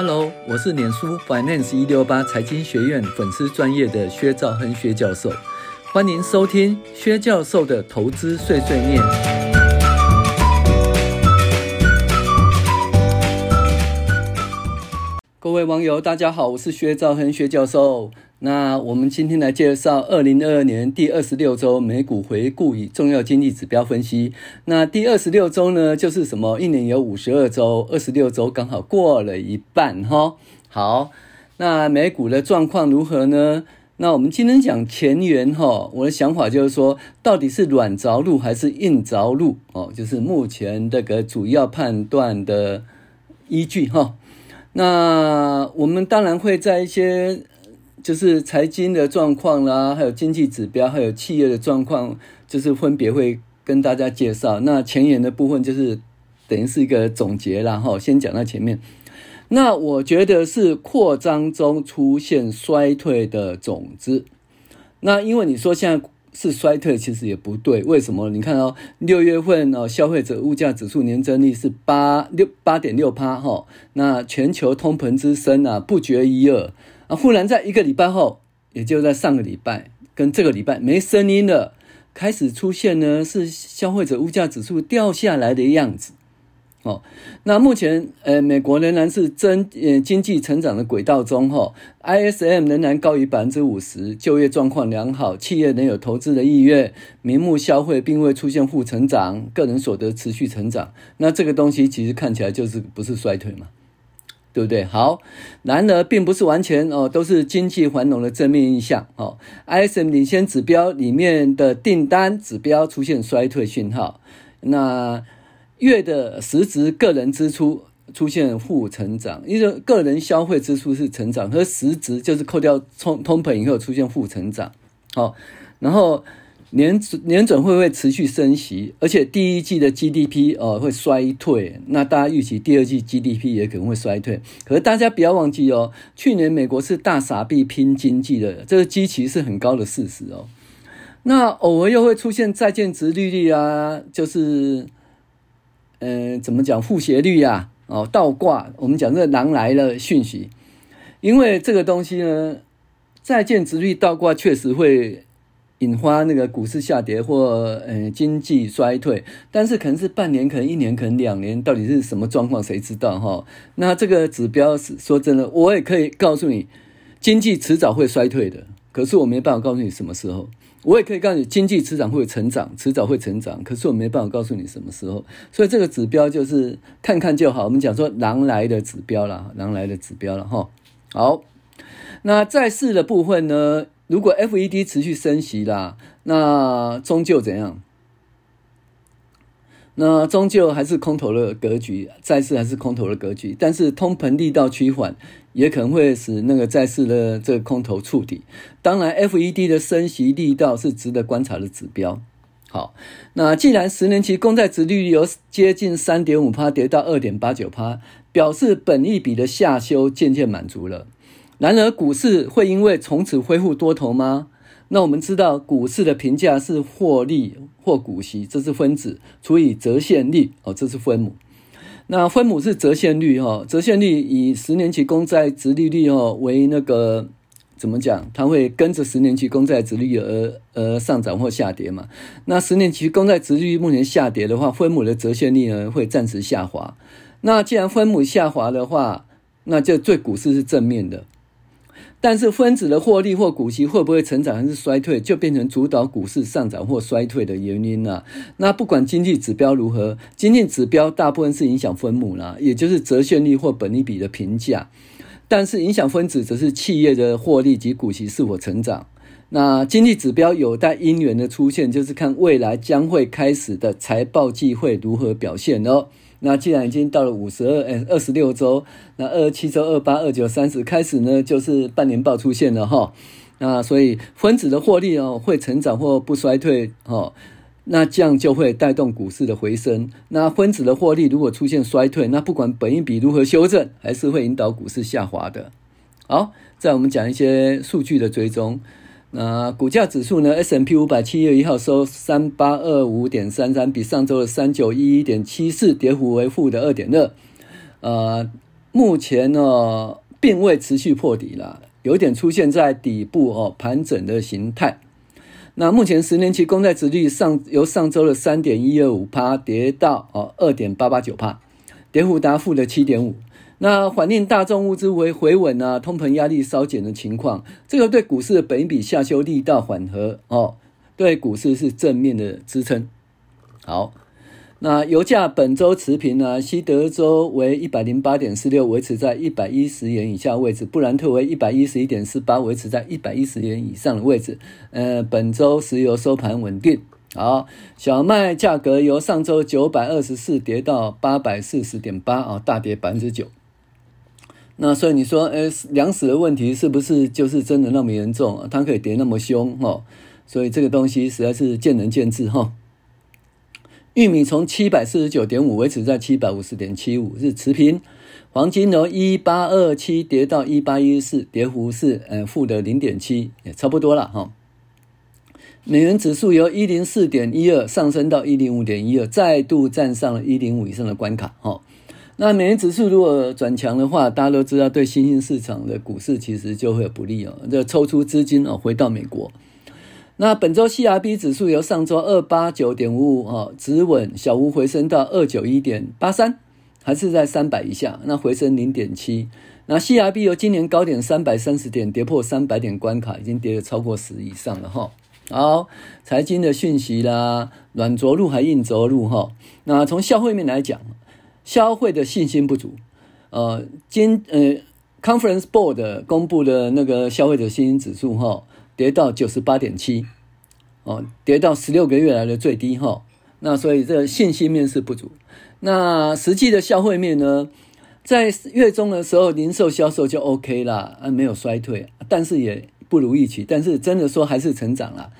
Hello，我是脸书 Finance 一六八财经学院粉丝专业的薛兆恒薛教授，欢迎收听薛教授的投资碎碎念。各位网友，大家好，我是薛兆恒薛教授。那我们今天来介绍二零二二年第二十六周美股回顾与重要经济指标分析。那第二十六周呢，就是什么？一年有五十二周，二十六周刚好过了一半哈。好，那美股的状况如何呢？那我们今天讲前缘哈，我的想法就是说，到底是软着陆还是硬着陆哦？就是目前这个主要判断的依据哈。那我们当然会在一些。就是财经的状况啦，还有经济指标，还有企业的状况，就是分别会跟大家介绍。那前言的部分就是等于是一个总结啦，哈，先讲到前面。那我觉得是扩张中出现衰退的种子。那因为你说现在是衰退，其实也不对。为什么？你看哦，六月份哦，消费者物价指数年增率是八六八点六趴，哈。那全球通膨之声啊，不绝于耳。啊！忽然在一个礼拜后，也就在上个礼拜跟这个礼拜没声音了，开始出现呢是消费者物价指数掉下来的样子。哦，那目前呃，美国仍然是增呃经济成长的轨道中哈，ISM 仍然高于百分之五十，就业状况良好，企业仍有投资的意愿，名目消费并未出现负成长，个人所得持续成长。那这个东西其实看起来就是不是衰退嘛？对不对？好，然而并不是完全哦，都是经济繁荣的正面印象哦。ISM 领先指标里面的订单指标出现衰退讯号，那月的实质个人支出出现负成长，因为个人消费支出是成长，和实质就是扣掉通通膨以后出现负成长。好，然后。年年准会不会持续升息，而且第一季的 GDP 哦会衰退，那大家预期第二季 GDP 也可能会衰退。可是大家不要忘记哦，去年美国是大傻逼拼经济的，这个基期是很高的事实哦。那偶尔又会出现债券殖利率啊，就是嗯、怎么讲负斜率啊，哦倒挂，我们讲这个狼来了讯息，因为这个东西呢，债券殖率倒挂确实会。引发那个股市下跌或呃经济衰退，但是可能是半年，可能一年，可能两年，到底是什么状况，谁知道哈？那这个指标是说真的，我也可以告诉你，经济迟早会衰退的，可是我没办法告诉你什么时候。我也可以告诉你，经济迟早会成长，迟早会成长，可是我没办法告诉你什么时候。所以这个指标就是看看就好。我们讲说狼来的指标了，狼来的指标了哈。好，那在市的部分呢？如果 FED 持续升息啦，那终究怎样？那终究还是空头的格局，债市还是空头的格局。但是通膨力道趋缓，也可能会使那个债市的这个空头触底。当然，FED 的升息力道是值得观察的指标。好，那既然十年期公债殖利率由接近三点五趴跌到二点八九趴，表示本益比的下修渐渐满足了。然而，股市会因为从此恢复多头吗？那我们知道，股市的评价是获利或股息，这是分子除以折现率，哦，这是分母。那分母是折现率，哈，折现率以十年期公债殖利率，哦，为那个怎么讲？它会跟着十年期公债殖利率而而上涨或下跌嘛？那十年期公债殖利率目前下跌的话，分母的折现率呢会暂时下滑。那既然分母下滑的话，那就对股市是正面的。但是分子的获利或股息会不会成长还是衰退，就变成主导股市上涨或衰退的原因了。那不管经济指标如何，经济指标大部分是影响分母啦，也就是折现率或本利比的评价。但是影响分子则是企业的获利及股息是否成长。那经济指标有待因缘的出现，就是看未来将会开始的财报季会如何表现哦。那既然已经到了五十二诶二十六周，那二十七周二八二九三十开始呢，就是半年报出现了哈。那所以分子的获利哦会成长或不衰退哦，那这样就会带动股市的回升。那分子的获利如果出现衰退，那不管本益比如何修正，还是会引导股市下滑的。好，在我们讲一些数据的追踪。那股价指数呢？S&P 五百七月一号收三八二五点三三，比上周的三九一一点七四跌幅为负的二点二。呃，目前呢，并未持续破底了，有点出现在底部哦盘整的形态。那目前十年期公债殖率上由上周的三点一二五趴跌到哦二点八八九趴，跌幅达负的七点五。那环境大众物资为回稳啊，通膨压力稍减的情况，这个对股市的本比下修力道缓和哦，对股市是正面的支撑。好。那油价本周持平呢、啊？西德州为一百零八点四六，维持在一百一十元以下位置；布兰特为一百一十一点四八，维持在一百一十元以上的位置。呃，本周石油收盘稳定。好，小麦价格由上周九百二十四跌到八百四十点八啊，大跌百分之九。那所以你说，呃，粮食的问题是不是就是真的那么严重啊？它可以跌那么凶哈？所以这个东西实在是见仁见智哈。玉米从七百四十九点五维持在七百五十点七五，是持平。黄金由一八二七跌到一八一四，跌幅是呃负的零点七，也差不多了哈。美元指数由一零四点一二上升到一零五点一二，再度站上了一零五以上的关卡哈。那美元指数如果转强的话，大家都知道对新兴市场的股市其实就会不利哦，就抽出资金哦回到美国。那本周 CRB 指数由上周二八九点五五啊，止稳小幅回升到二九一点八三，还是在三百以下，那回升零点七。那 CRB 由今年高点三百三十点跌破三百点关卡，已经跌了超过十以上了哈。好，财经的讯息啦，软着陆还硬着陆哈。那从消费面来讲，消费的信心不足。呃，今呃 Conference Board 公布的那个消费者信心指数哈。跌到九十八点七，哦，跌到十六个月来的最低哈。那所以这信心面是不足。那实际的消费面呢，在月中的时候，零售销售就 OK 啦，啊，没有衰退，但是也不如预期。但是真的说还是成长了。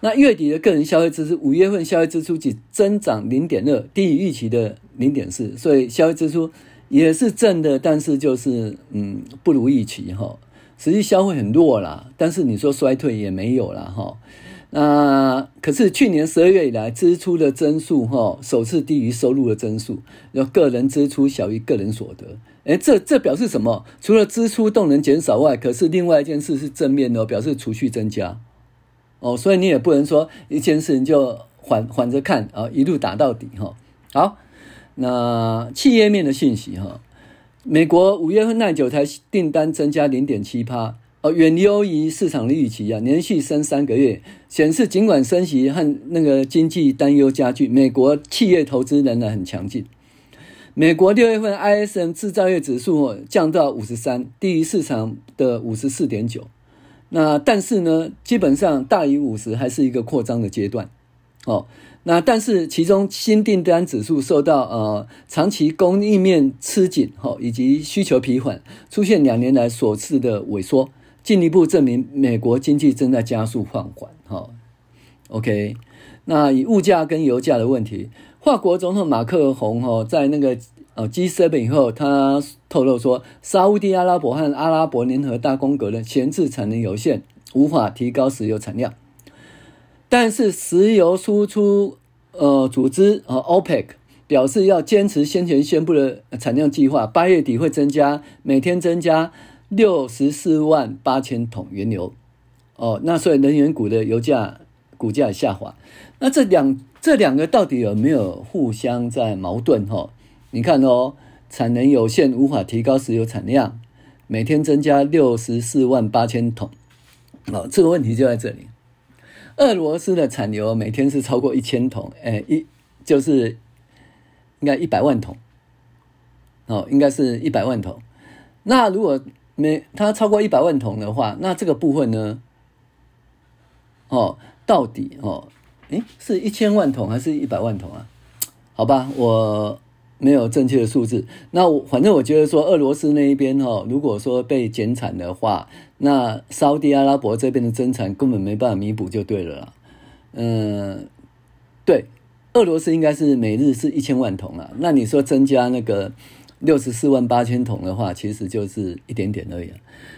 那月底的个人消费支出，五月份消费支出仅增长零点二，低于预期的零点四，所以消费支出也是正的，但是就是嗯不如预期哈。实际消费很弱啦，但是你说衰退也没有啦哈。那可是去年十二月以来，支出的增速哈首次低于收入的增速，要个人支出小于个人所得。诶，这这表示什么？除了支出动能减少外，可是另外一件事是正面的，表示储蓄增加。哦，所以你也不能说一件事情就缓缓着看啊，一路打到底哈。好，那企业面的信息哈。美国五月份耐久台订单增加零点七趴，哦，远优于市场的预期啊，连续升三个月，显示尽管升息和那个经济担忧加剧，美国企业投资仍然很强劲。美国六月份 ISM 制造业指数降到五十三，低于市场的五十四点九，那但是呢，基本上大于五十还是一个扩张的阶段，哦。那但是其中新订单指数受到呃长期供应面吃紧哈，以及需求疲缓，出现两年来首次的萎缩，进一步证明美国经济正在加速放缓哈。OK，那以物价跟油价的问题，法国总统马克宏哈在那个呃 G7 以后，他透露说，沙乌地阿拉伯和阿拉伯联合大公国的闲置产能有限，无法提高石油产量。但是石油输出呃组织呃 OPEC 表示要坚持先前宣布的产量计划，八月底会增加每天增加六十四万八千桶原油。哦，那所以能源股的油价股价下滑。那这两这两个到底有没有互相在矛盾？哈，你看哦，产能有限，无法提高石油产量，每天增加六十四万八千桶。哦，这个问题就在这里。俄罗斯的产油每天是超过一千桶，哎，一就是应该一百万桶，哦，应该是一百万桶。那如果每它超过一百万桶的话，那这个部分呢？哦，到底哦，诶，是一千万桶还是一百万桶啊？好吧，我。没有正确的数字，那我反正我觉得说，俄罗斯那一边哈，如果说被减产的话，那沙地阿拉伯这边的增产根本没办法弥补就对了啦。嗯，对，俄罗斯应该是每日是一千万桶啊，那你说增加那个六十四万八千桶的话，其实就是一点点而已。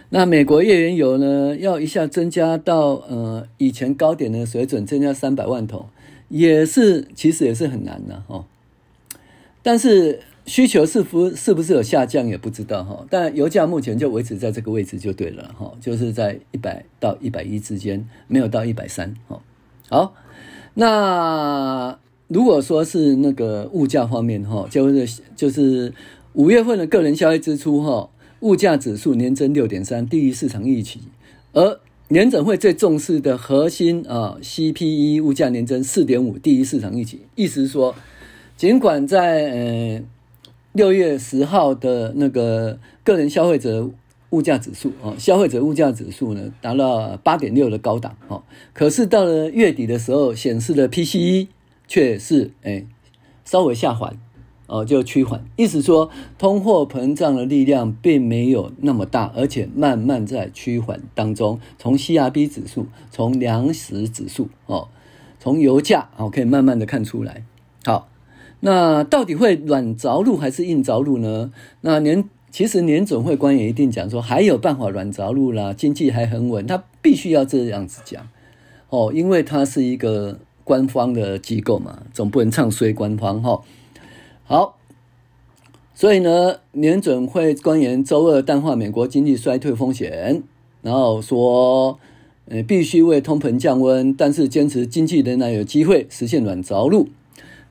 那美国页岩油呢，要一下增加到呃以前高点的水准，增加三百万桶，也是其实也是很难的哈。但是需求是不是不是有下降也不知道哈，但油价目前就维持在这个位置就对了哈，就是在一百到一百一之间，没有到一百三哈。好，那如果说是那个物价方面哈，就是就是五月份的个人消费支出哈，物价指数年增六点三，低于市场预期，而联准会最重视的核心啊 CPI 物价年增四点五，低于市场预期，意思是说，尽管在呃。六月十号的那个个人消费者物价指数啊，消费者物价指数呢达到八点六的高档哦，可是到了月底的时候，显示的 PCE 却是哎稍微下滑哦，就趋缓，意思说通货膨胀的力量并没有那么大，而且慢慢在趋缓当中。从 CRB 指数，从粮食指数哦，从油价哦，可以慢慢的看出来。好。那到底会软着陆还是硬着陆呢？那年其实年准会官员一定讲说还有办法软着陆啦，经济还很稳，他必须要这样子讲哦，因为他是一个官方的机构嘛，总不能唱衰官方哈。好，所以呢，年准会官员周二淡化美国经济衰退风险，然后说，呃，必须为通膨降温，但是坚持经济仍然有机会实现软着陆。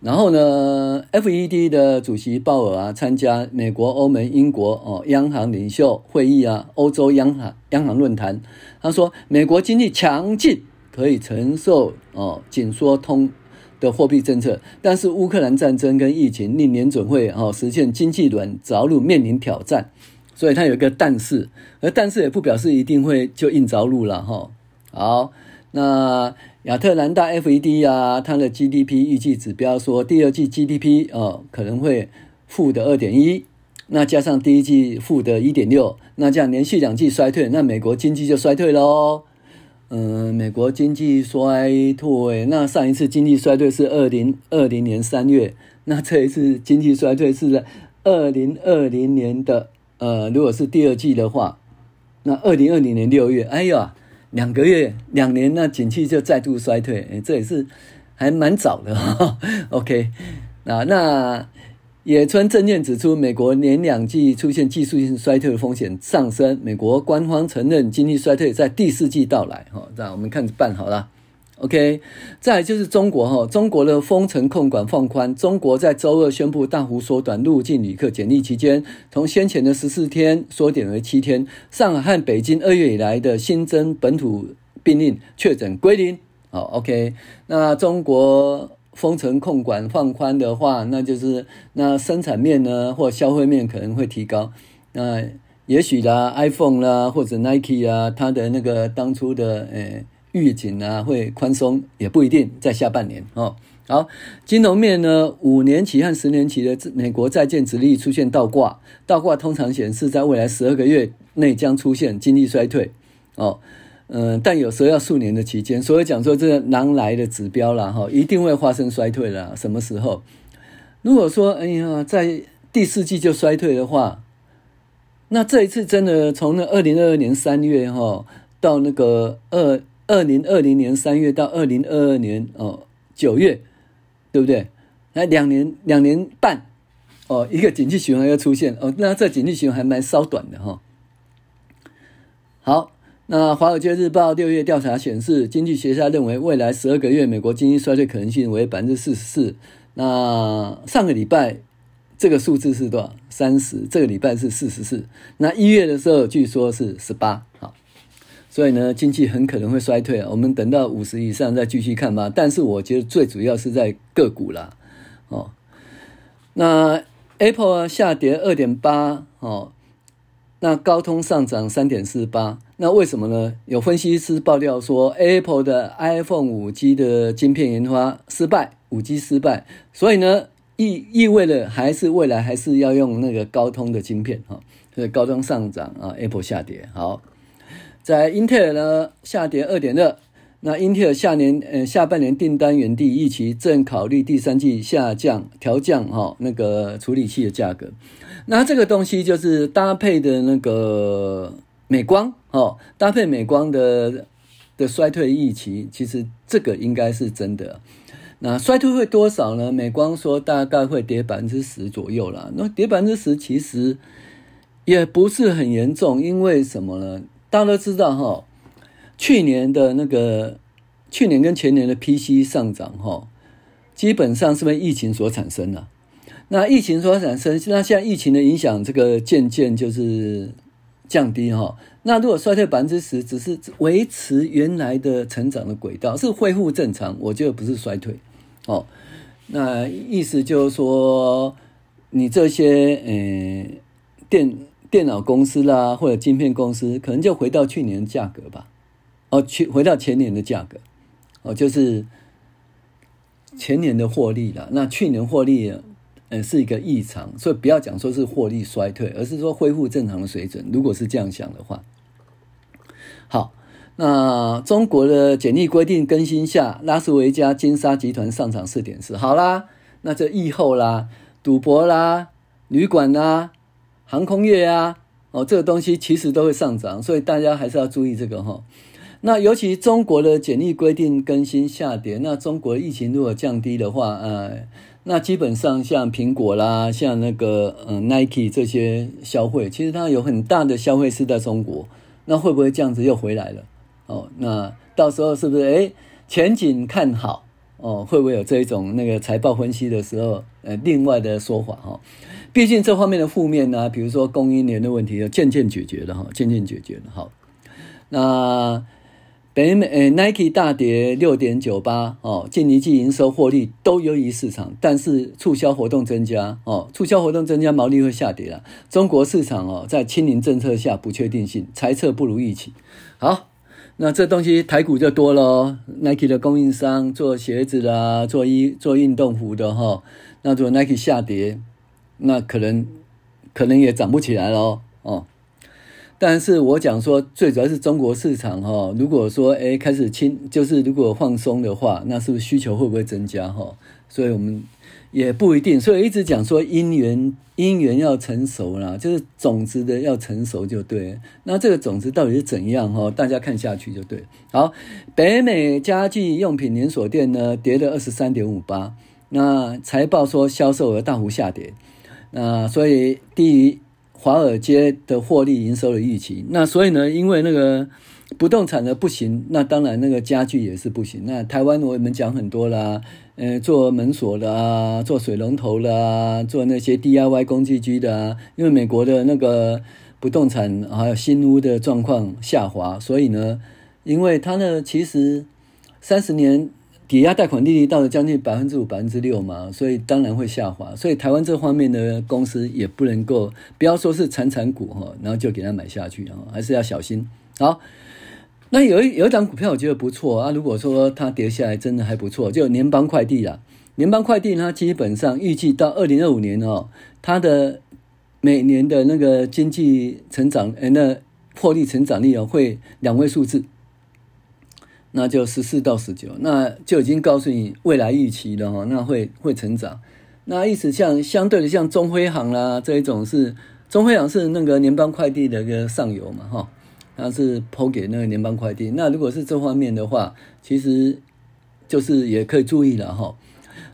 然后呢，FED 的主席鲍尔啊，参加美国、欧盟、英国哦央行领袖会议啊，欧洲央行央行论坛。他说，美国经济强劲，可以承受哦紧缩通的货币政策，但是乌克兰战争跟疫情令联准会哦实现经济软着陆面临挑战。所以他有一个但是，而但是也不表示一定会就硬着陆了哈。好，那。亚特兰大 FED 啊，它的 GDP 预计指标说，第二季 GDP 哦可能会负的二点一，那加上第一季负的一点六，那这样连续两季衰退，那美国经济就衰退喽。嗯，美国经济衰退，那上一次经济衰退是二零二零年三月，那这一次经济衰退是在二零二零年的呃，如果是第二季的话，那二零二零年六月，哎呀。两个月、两年，那景气就再度衰退，诶这也是还蛮早的哈。OK，那那野村证券指出，美国年两季出现技术性衰退的风险上升，美国官方承认经济衰退在第四季到来。哈，这样我们看着办好了。OK，再来就是中国哈，中国的封城控管放宽，中国在周二宣布大幅缩短入境旅客检疫期间，从先前的十四天缩减为七天。上海和北京二月以来的新增本土病例确诊归零。好，OK，那中国封城控管放宽的话，那就是那生产面呢，或消费面可能会提高。那也许啦，iPhone 啦，或者 Nike 啊，它的那个当初的诶。预警啊，会宽松也不一定，在下半年哦。好，金融面呢，五年期和十年期的美国债券殖利率出现倒挂，倒挂通常显示在未来十二个月内将出现经济衰退哦。嗯，但有时候要数年的期间，所以讲说这个狼来的指标了哈，一定会发生衰退了。什么时候？如果说哎呀，在第四季就衰退的话，那这一次真的从那二零二二年三月哈到那个二。二零二零年三月到二零二二年哦九月，对不对？那两年两年半哦，一个景气循环要出现哦，那这景气循环还蛮稍短的哈、哦。好，那《华尔街日报》六月调查显示，经济学家认为未来十二个月美国经济衰退可能性为百分之四十四。那上个礼拜这个数字是多少？三十。这个礼拜是四十四。那一月的时候据说是十八。所以呢，经济很可能会衰退啊。我们等到五十以上再继续看吧。但是我觉得最主要是在个股啦，哦。那 Apple 下跌二点八，哦。那高通上涨三点四八。那为什么呢？有分析师爆料说，Apple 的 iPhone 五 G 的晶片研发失败，五 G 失败。所以呢，意意味着还是未来还是要用那个高通的晶片哈。所以高通上涨啊，Apple 下跌。好。在英特尔呢下跌二点二，那英特尔下年呃下半年订单远低于预期，正考虑第三季下降调降哈、那个处理器的价格。那这个东西就是搭配的那个美光哦，搭配美光的的衰退预期，其实这个应该是真的。那衰退会多少呢？美光说大概会跌百分之十左右啦。那跌百分之十其实也不是很严重，因为什么呢？大家都知道哈，去年的那个去年跟前年的 PC 上涨哈，基本上是被疫情所产生的。那疫情所产生，那现在疫情的影响，这个渐渐就是降低哈。那如果衰退百分之十，只是维持原来的成长的轨道，是恢复正常，我觉得不是衰退。哦，那意思就是说，你这些嗯电电脑公司啦，或者晶片公司，可能就回到去年的价格吧。哦，去回到前年的价格，哦，就是前年的获利了。那去年获利，嗯，是一个异常，所以不要讲说是获利衰退，而是说恢复正常的水准。如果是这样想的话，好。那中国的简历规定更新下，拉斯维加金沙集团上场四点四，好啦，那这疫后啦，赌博啦，旅馆啦，航空业啊，哦，这个东西其实都会上涨，所以大家还是要注意这个哈。那尤其中国的检疫规定更新下跌，那中国疫情如果降低的话，呃，那基本上像苹果啦，像那个嗯 Nike 这些消费，其实它有很大的消费是在中国，那会不会这样子又回来了？哦，那到时候是不是诶前景看好哦？会不会有这一种那个财报分析的时候，呃，另外的说法哈？毕竟这方面的负面呢，比如说供应链的问题，要渐渐解决了哈，渐渐解决了。哈，那北美 Nike 大跌六点九八哦，近一季营收获利都优于市场，但是促销活动增加哦，促销活动增加，毛利会下跌了。中国市场哦，在清零政策下不确定性，猜测不如预期。好。那这东西台股就多了，Nike 的供应商做鞋子啦，做衣做运动服的哈。那如果 Nike 下跌，那可能可能也涨不起来了哦。但是我讲说，最主要是中国市场哈。如果说诶开始轻，就是如果放松的话，那是不是需求会不会增加哈？所以我们。也不一定，所以一直讲说因缘因缘要成熟啦，就是种子的要成熟就对。那这个种子到底是怎样哈？大家看下去就对。好，北美家具用品连锁店呢跌了二十三点五八，那财报说销售额大幅下跌，那所以低于华尔街的获利营收的预期。那所以呢，因为那个。不动产的不行，那当然那个家具也是不行。那台湾我们讲很多啦，呃，做门锁的啊，做水龙头的啊，做那些 DIY 工具机的啊。因为美国的那个不动产还有新屋的状况下滑，所以呢，因为它呢其实三十年抵押贷款利率到了将近百分之五、百分之六嘛，所以当然会下滑。所以台湾这方面的公司也不能够不要说是产产股哈，然后就给它买下去啊，还是要小心。好。那有一有一档股票我觉得不错啊，如果说它跌下来真的还不错，就联邦快递啦。联邦快递它基本上预计到二零二五年哦，它的每年的那个经济成长，呃，那获利成长率哦会两位数字，那就十四到十九，那就已经告诉你未来预期了哈，那会会成长。那意思像相对的像中辉行啦这一种是中辉行是那个联邦快递的一个上游嘛哈。那是抛给那个联邦快递，那如果是这方面的话，其实就是也可以注意了哈。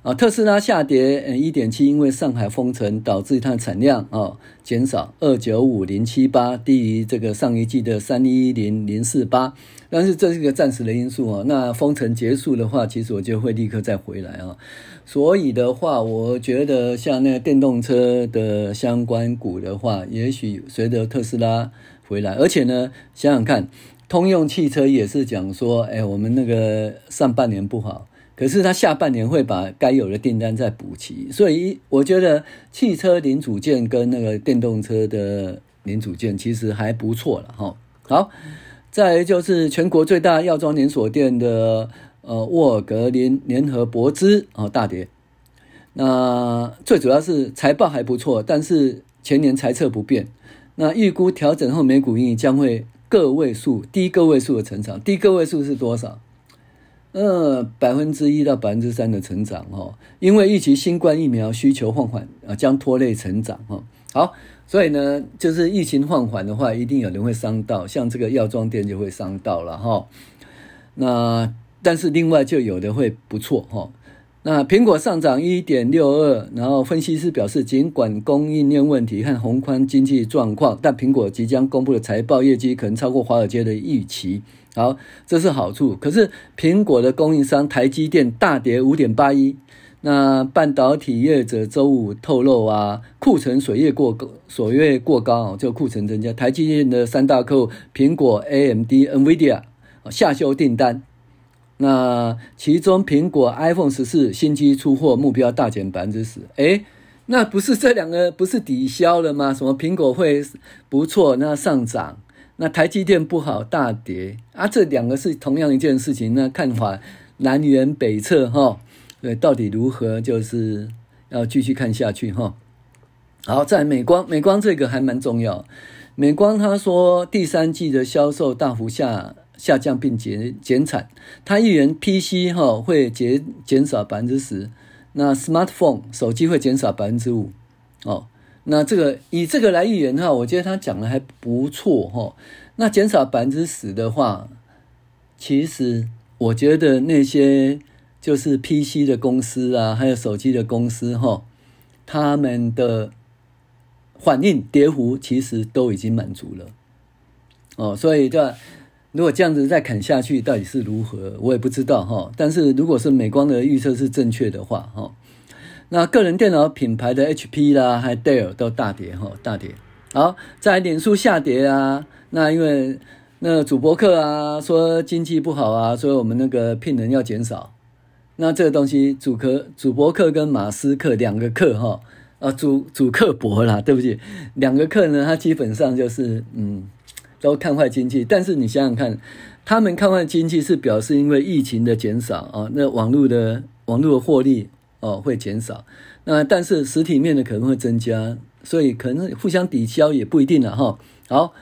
啊，特斯拉下跌呃一点七，因为上海封城导致它的产量啊减少二九五零七八，低于这个上一季的三一零零四八，但是这是一个暂时的因素啊。那封城结束的话，其实我就会立刻再回来啊。所以的话，我觉得像那个电动车的相关股的话，也许随着特斯拉。回来，而且呢，想想看，通用汽车也是讲说，哎，我们那个上半年不好，可是它下半年会把该有的订单再补齐，所以我觉得汽车零组件跟那个电动车的零组件其实还不错了哈。好，再来就是全国最大药妆连锁店的呃沃尔格林联合柏芝啊大跌，那最主要是财报还不错，但是前年财测不变。那预估调整后每股盈余将会个位数，低个位数的成长，低个位数是多少？呃，百分之一到百分之三的成长哦，因为预期新冠疫苗需求放缓啊，将拖累成长哈。好，所以呢，就是疫情放缓的话，一定有人会伤到，像这个药妆店就会伤到了哈。那但是另外就有的会不错哈。那苹果上涨一点六二，然后分析师表示，尽管供应链问题和宏观经济状况，但苹果即将公布的财报业绩可能超过华尔街的预期。好，这是好处。可是苹果的供应商台积电大跌五点八一。那半导体业者周五透露啊，库存水月过高，锁月过高就库存增加。台积电的三大客户苹果、AMD、NVIDIA 下修订单。那其中苹果 iPhone 十四新机出货目标大减百分之十，诶，那不是这两个不是抵消了吗？什么苹果会不错，那上涨，那台积电不好大跌啊？这两个是同样一件事情，那看法南辕北辙哈。对，到底如何，就是要继续看下去哈。好，在美光，美光这个还蛮重要。美光他说第三季的销售大幅下。下降并减减产，它预言 PC 哈会减减少百分之十，那 smartphone 手机会减少百分之五，哦，那这个以这个来预言哈，我觉得他讲的还不错哈。那减少百分之十的话，其实我觉得那些就是 PC 的公司啊，还有手机的公司哈，他们的反应跌幅其实都已经满足了，哦，所以这。如果这样子再砍下去，到底是如何，我也不知道哈。但是如果是美光的预测是正确的话，哈，那个人电脑品牌的 HP 啦，还有戴尔都大跌哈，大跌。好，在脸书下跌啊，那因为那主播客啊说经济不好啊，所以我们那个聘人要减少。那这个东西主客主播客跟马斯克两个客哈，啊主主客博啦，对不起，两个客呢，他基本上就是嗯。都看坏经济，但是你想想看，他们看坏经济是表示因为疫情的减少啊，那网络的网络的获利哦会减少，那但是实体面的可能会增加，所以可能互相抵消也不一定了哈。好，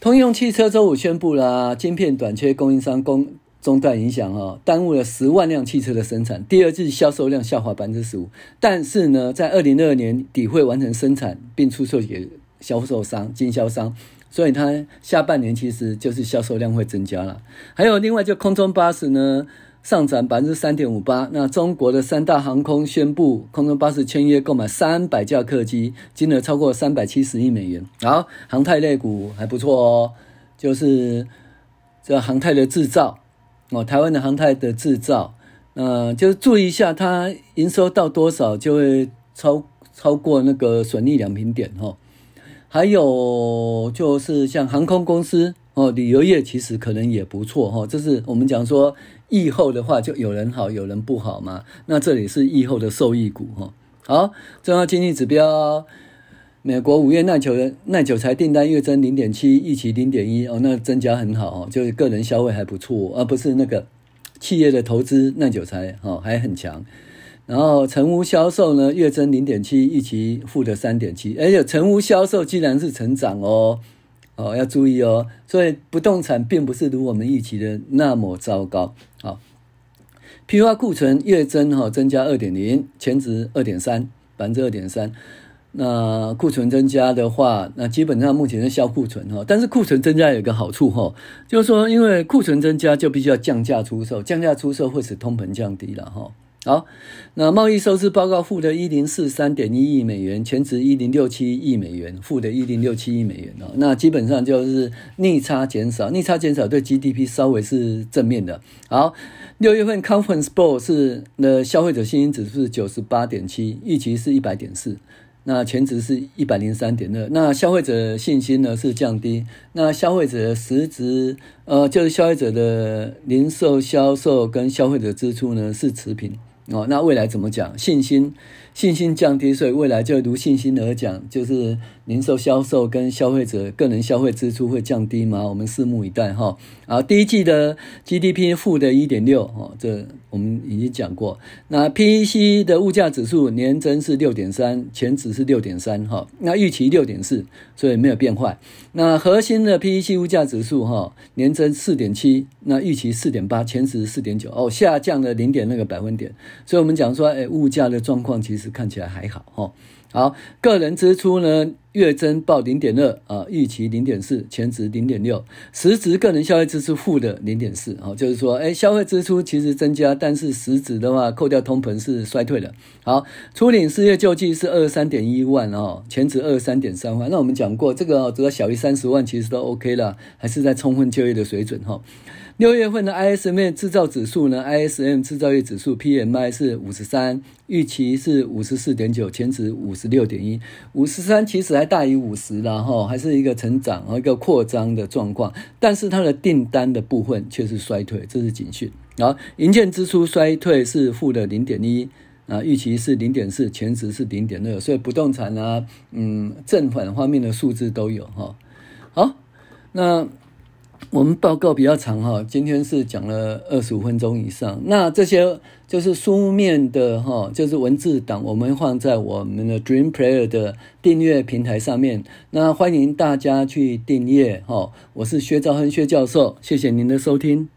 通用汽车周五宣布了，晶片短缺，供应商供中断影响哈，耽误了十万辆汽车的生产，第二季销售量下滑百分之十五，但是呢，在二零二二年底会完成生产并出售给销售商、经销商。所以它下半年其实就是销售量会增加了。还有另外就空中巴士呢，上涨百分之三点五八。那中国的三大航空宣布空中巴士签约购买三百架客机，金额超过三百七十亿美元。好，航太类股还不错哦，就是这航太的制造哦，台湾的航太的制造，呃，就注意一下它营收到多少就会超超过那个损益两平点哦。还有就是像航空公司哦，旅游业其实可能也不错哈。这是我们讲说疫后的话，就有人好，有人不好嘛。那这里是疫后的受益股哈。好，重要经济指标，美国五月耐久耐久财订单月增零点七，预期零点一哦，那增加很好哦，就是个人消费还不错，而不是那个企业的投资耐久财哦还很强。然后成屋销售呢，月增零点七，预期负的三点七，而且成屋销售既然是成长哦，哦要注意哦，所以不动产并不是如我们预期的那么糟糕。好批发库存月增哈增加二点零，前值二点三，百分之二点三。那库存增加的话，那基本上目前是销库存哈，但是库存增加有一个好处哈，就是说因为库存增加就必须要降价出售，降价出售会使通膨降低了哈。好，那贸易收支报告负的一零四三点一亿美元，前值一零六七亿美元，负的一零六七亿美元哦。那基本上就是逆差减少，逆差减少对 GDP 稍微是正面的。好，六月份 Conference Board 是的消费者信心指数是九十八点七，预期是一百点四，那前值是一百零三点二。那消费者信心呢是降低，那消费者实值呃就是消费者的零售销售跟消费者支出呢是持平。哦，那未来怎么讲？信心信心降低，所以未来就如信心而讲，就是零售销售跟消费者个人消费支出会降低吗？我们拭目以待哈。啊，第一季的 GDP 负的一点六，哦，这我们已经讲过。那 PEC 的物价指数年增是六点三，前值是六点三，哈，那预期六点四，所以没有变坏。那核心的 PEC 物价指数哈年增四点七，那预期四点八，前值四点九，哦，下降了零点那个百分点。所以我们讲说，哎，物价的状况其实看起来还好哈。好，个人支出呢，月增报零点二啊，预期零点四，前值零点六，实质个人消费支出负的零点四啊，就是说，哎，消费支出其实增加，但是实质的话，扣掉通膨是衰退的。好，初领失业救济是二十三点一万哦，前值二十三点三万。那我们讲过，这个只要小于三十万，其实都 OK 了，还是在充分就业的水准哈。六月份的 ISM 制造指数呢？ISM 制造业指数 PMI 是五十三，预期是五十四点九，前值五十六点一，五十三其实还大于五十啦哈，还是一个成长和一个扩张的状况，但是它的订单的部分却是衰退，这是警讯。然后营建支出衰退是负的零点一啊，预期是零点四，前值是零点二，所以不动产啊，嗯，正反方面的数字都有哈。好，那。我们报告比较长哈，今天是讲了二十五分钟以上。那这些就是书面的哈，就是文字档，我们放在我们的 Dream Player 的订阅平台上面。那欢迎大家去订阅哈。我是薛兆亨薛教授，谢谢您的收听。